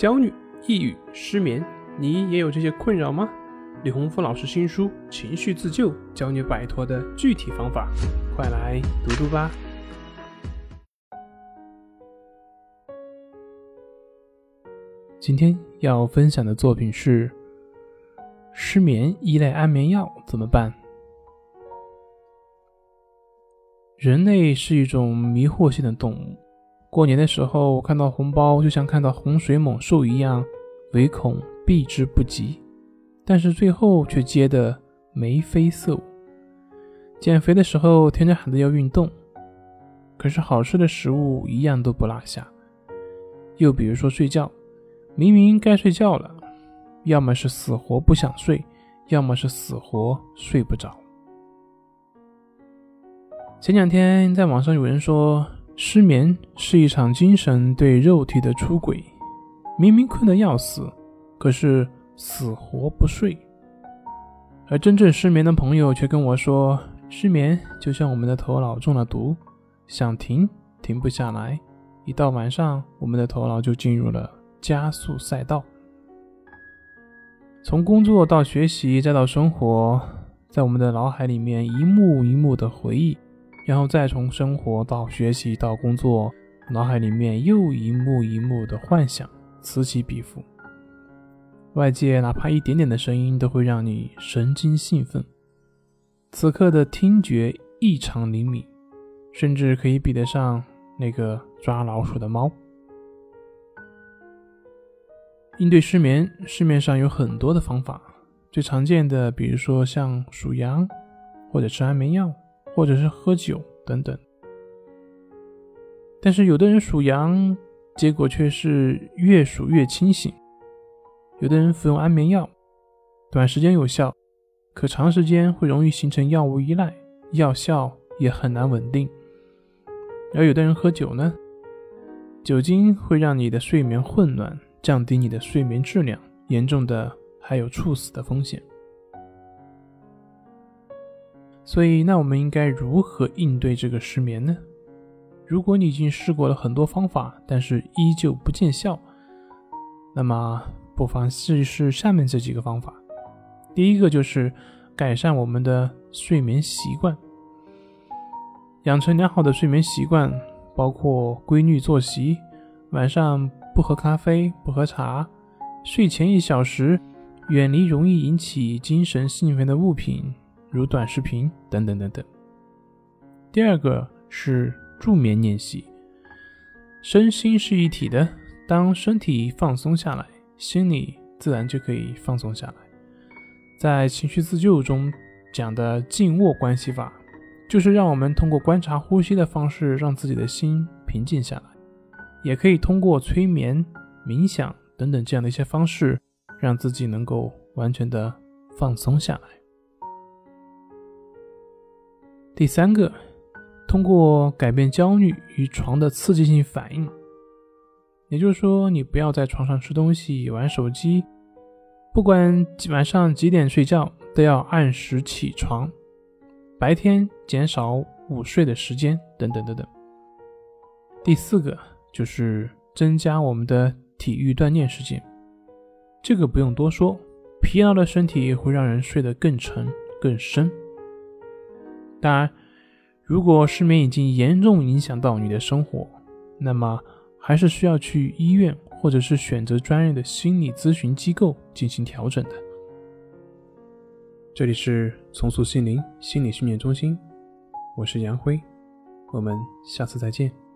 焦虑、抑郁、失眠，你也有这些困扰吗？李洪福老师新书《情绪自救》教你摆脱的具体方法，快来读读吧。今天要分享的作品是：失眠依赖安眠药怎么办？人类是一种迷惑性的动物。过年的时候看到红包，就像看到洪水猛兽一样，唯恐避之不及。但是最后却接得眉飞色舞。减肥的时候天天喊着要运动，可是好吃的食物一样都不落下。又比如说睡觉，明明该睡觉了，要么是死活不想睡，要么是死活睡不着。前两天在网上有人说。失眠是一场精神对肉体的出轨，明明困得要死，可是死活不睡。而真正失眠的朋友却跟我说，失眠就像我们的头脑中了毒，想停停不下来，一到晚上，我们的头脑就进入了加速赛道。从工作到学习再到生活，在我们的脑海里面一幕一幕的回忆。然后再从生活到学习到工作，脑海里面又一幕一幕的幻想此起彼伏。外界哪怕一点点的声音都会让你神经兴奋。此刻的听觉异常灵敏，甚至可以比得上那个抓老鼠的猫。应对失眠，市面上有很多的方法，最常见的，比如说像数羊，或者吃安眠药。或者是喝酒等等，但是有的人数羊，结果却是越数越清醒；有的人服用安眠药，短时间有效，可长时间会容易形成药物依赖，药效也很难稳定；而有的人喝酒呢，酒精会让你的睡眠混乱，降低你的睡眠质量，严重的还有猝死的风险。所以，那我们应该如何应对这个失眠呢？如果你已经试过了很多方法，但是依旧不见效，那么不妨试一试下面这几个方法。第一个就是改善我们的睡眠习惯，养成良好的睡眠习惯，包括规律作息，晚上不喝咖啡、不喝茶，睡前一小时远离容易引起精神兴奋的物品。如短视频等等等等。第二个是助眠练习，身心是一体的，当身体放松下来，心理自然就可以放松下来。在情绪自救中讲的静卧关系法，就是让我们通过观察呼吸的方式，让自己的心平静下来，也可以通过催眠、冥想等等这样的一些方式，让自己能够完全的放松下来。第三个，通过改变焦虑与床的刺激性反应，也就是说，你不要在床上吃东西、玩手机，不管晚上几点睡觉，都要按时起床，白天减少午睡的时间，等等等等。第四个就是增加我们的体育锻炼时间，这个不用多说，疲劳的身体会让人睡得更沉、更深。当然，如果失眠已经严重影响到你的生活，那么还是需要去医院，或者是选择专业的心理咨询机构进行调整的。这里是重塑心灵心理训练中心，我是杨辉，我们下次再见。